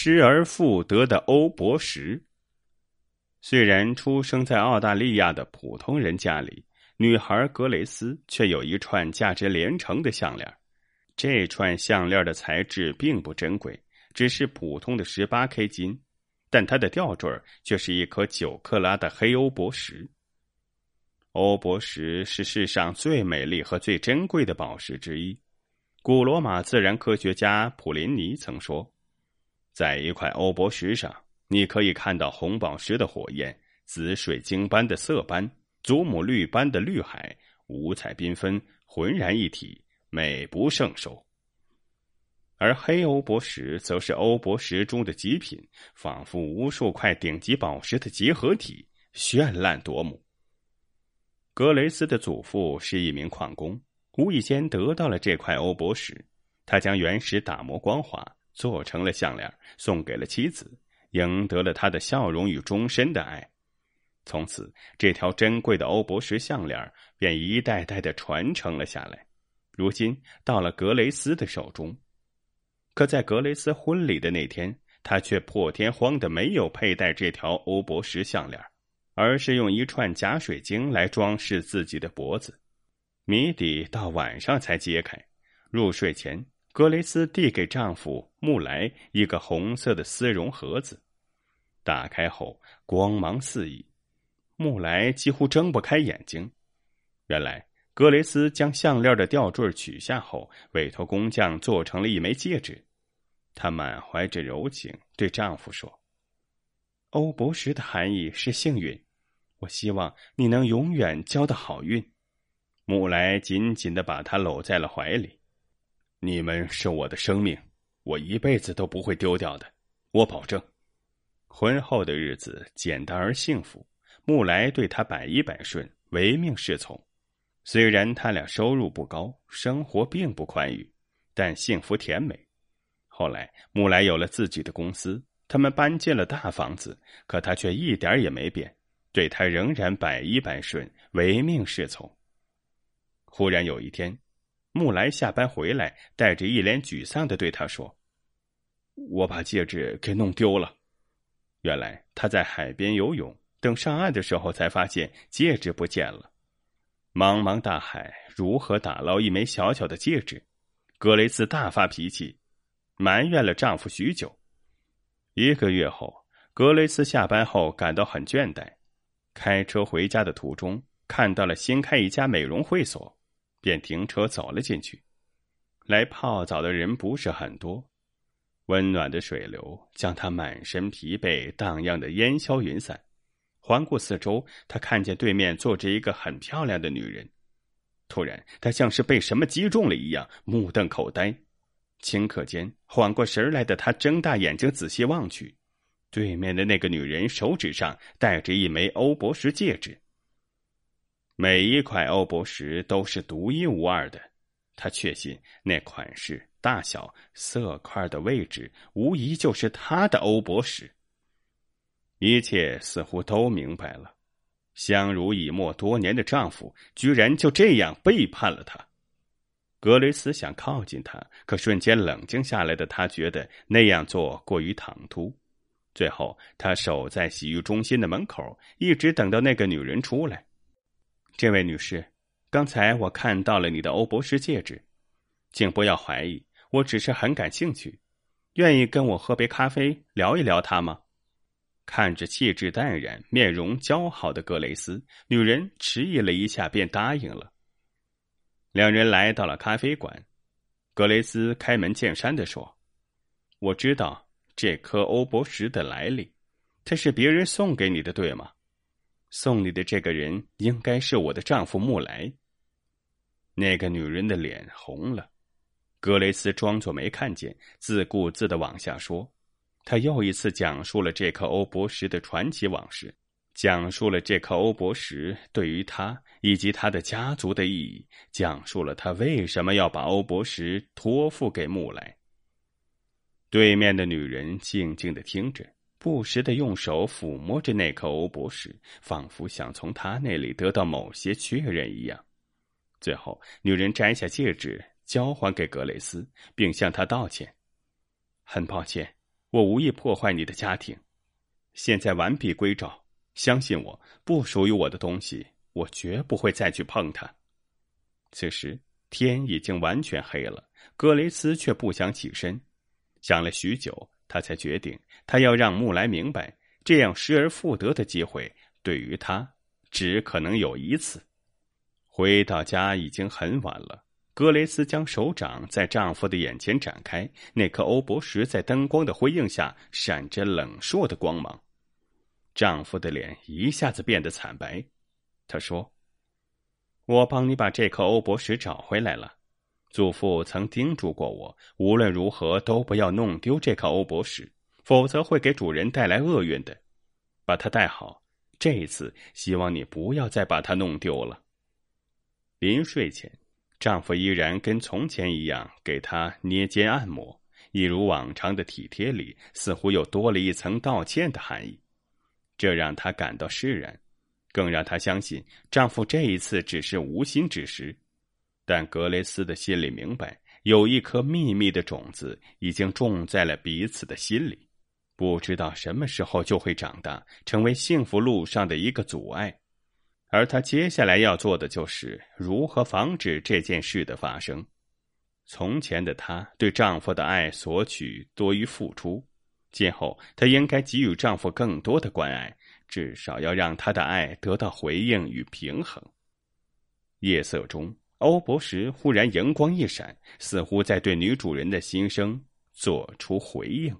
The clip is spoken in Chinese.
失而复得的欧泊石。虽然出生在澳大利亚的普通人家里，女孩格雷斯却有一串价值连城的项链。这串项链的材质并不珍贵，只是普通的十八 K 金，但它的吊坠却是一颗九克拉的黑欧泊石。欧泊石是世上最美丽和最珍贵的宝石之一。古罗马自然科学家普林尼曾说，在一块欧泊石上。你可以看到红宝石的火焰、紫水晶般的色斑、祖母绿般的绿海，五彩缤纷，浑然一体，美不胜收。而黑欧泊石则是欧泊石中的极品，仿佛无数块顶级宝石的结合体，绚烂夺目。格雷斯的祖父是一名矿工，无意间得到了这块欧泊石，他将原石打磨光滑，做成了项链，送给了妻子。赢得了她的笑容与终身的爱，从此这条珍贵的欧泊石项链便一代代的传承了下来。如今到了格雷斯的手中，可在格雷斯婚礼的那天，他却破天荒的没有佩戴这条欧泊石项链，而是用一串假水晶来装饰自己的脖子。谜底到晚上才揭开。入睡前。格雷斯递给丈夫穆莱一个红色的丝绒盒子，打开后光芒四溢，穆莱几乎睁不开眼睛。原来格雷斯将项链的吊坠取下后，委托工匠做成了一枚戒指。她满怀着柔情对丈夫说：“欧博石的含义是幸运，我希望你能永远交到好运。”穆莱紧紧的把她搂在了怀里。你们是我的生命，我一辈子都不会丢掉的，我保证。婚后的日子简单而幸福，木来对他百依百顺，唯命是从。虽然他俩收入不高，生活并不宽裕，但幸福甜美。后来木来有了自己的公司，他们搬进了大房子，可他却一点也没变，对他仍然百依百顺，唯命是从。忽然有一天。木来下班回来，带着一脸沮丧的对他说：“我把戒指给弄丢了。原来他在海边游泳，等上岸的时候才发现戒指不见了。茫茫大海，如何打捞一枚小小的戒指？”格雷斯大发脾气，埋怨了丈夫许久。一个月后，格雷斯下班后感到很倦怠，开车回家的途中，看到了新开一家美容会所。便停车走了进去，来泡澡的人不是很多，温暖的水流将他满身疲惫荡漾的烟消云散。环顾四周，他看见对面坐着一个很漂亮的女人。突然，他像是被什么击中了一样，目瞪口呆。顷刻间，缓过神来的他睁大眼睛仔细望去，对面的那个女人手指上戴着一枚欧泊石戒指。每一块欧泊石都是独一无二的，他确信那款式、大小、色块的位置，无疑就是他的欧博石。一切似乎都明白了，相濡以沫多年的丈夫，居然就这样背叛了她。格雷斯想靠近他，可瞬间冷静下来的他觉得那样做过于唐突。最后，他守在洗浴中心的门口，一直等到那个女人出来。这位女士，刚才我看到了你的欧博士戒指，请不要怀疑，我只是很感兴趣，愿意跟我喝杯咖啡聊一聊他吗？看着气质淡然、面容姣好的格雷斯，女人迟疑了一下，便答应了。两人来到了咖啡馆，格雷斯开门见山的说：“我知道这颗欧泊石的来历，它是别人送给你的，对吗？”送你的这个人应该是我的丈夫穆莱。那个女人的脸红了，格雷斯装作没看见，自顾自的往下说。他又一次讲述了这颗欧泊石的传奇往事，讲述了这颗欧泊石对于他以及他的家族的意义，讲述了他为什么要把欧泊石托付给穆莱。对面的女人静静的听着。不时的用手抚摸着那颗欧泊石，仿佛想从他那里得到某些确认一样。最后，女人摘下戒指交还给格雷斯，并向他道歉：“很抱歉，我无意破坏你的家庭。现在完璧归赵，相信我，不属于我的东西，我绝不会再去碰它。此时天已经完全黑了，格雷斯却不想起身。想了许久，他才决定，他要让穆莱明白，这样失而复得的机会对于他只可能有一次。回到家已经很晚了。格雷斯将手掌在丈夫的眼前展开，那颗欧泊石在灯光的辉映下闪着冷烁的光芒。丈夫的脸一下子变得惨白。他说：“我帮你把这颗欧泊石找回来了。祖父曾叮嘱过我，无论如何都不要弄丢这颗欧泊石，否则会给主人带来厄运的。把它带好。这一次，希望你不要再把它弄丢了。”临睡前。丈夫依然跟从前一样给她捏肩按摩，一如往常的体贴里，似乎又多了一层道歉的含义。这让她感到释然，更让她相信丈夫这一次只是无心之失。但格雷斯的心里明白，有一颗秘密的种子已经种在了彼此的心里，不知道什么时候就会长大，成为幸福路上的一个阻碍。而她接下来要做的就是如何防止这件事的发生。从前的她对丈夫的爱索取多于付出，今后她应该给予丈夫更多的关爱，至少要让他的爱得到回应与平衡。夜色中，欧博什忽然荧光一闪，似乎在对女主人的心声做出回应。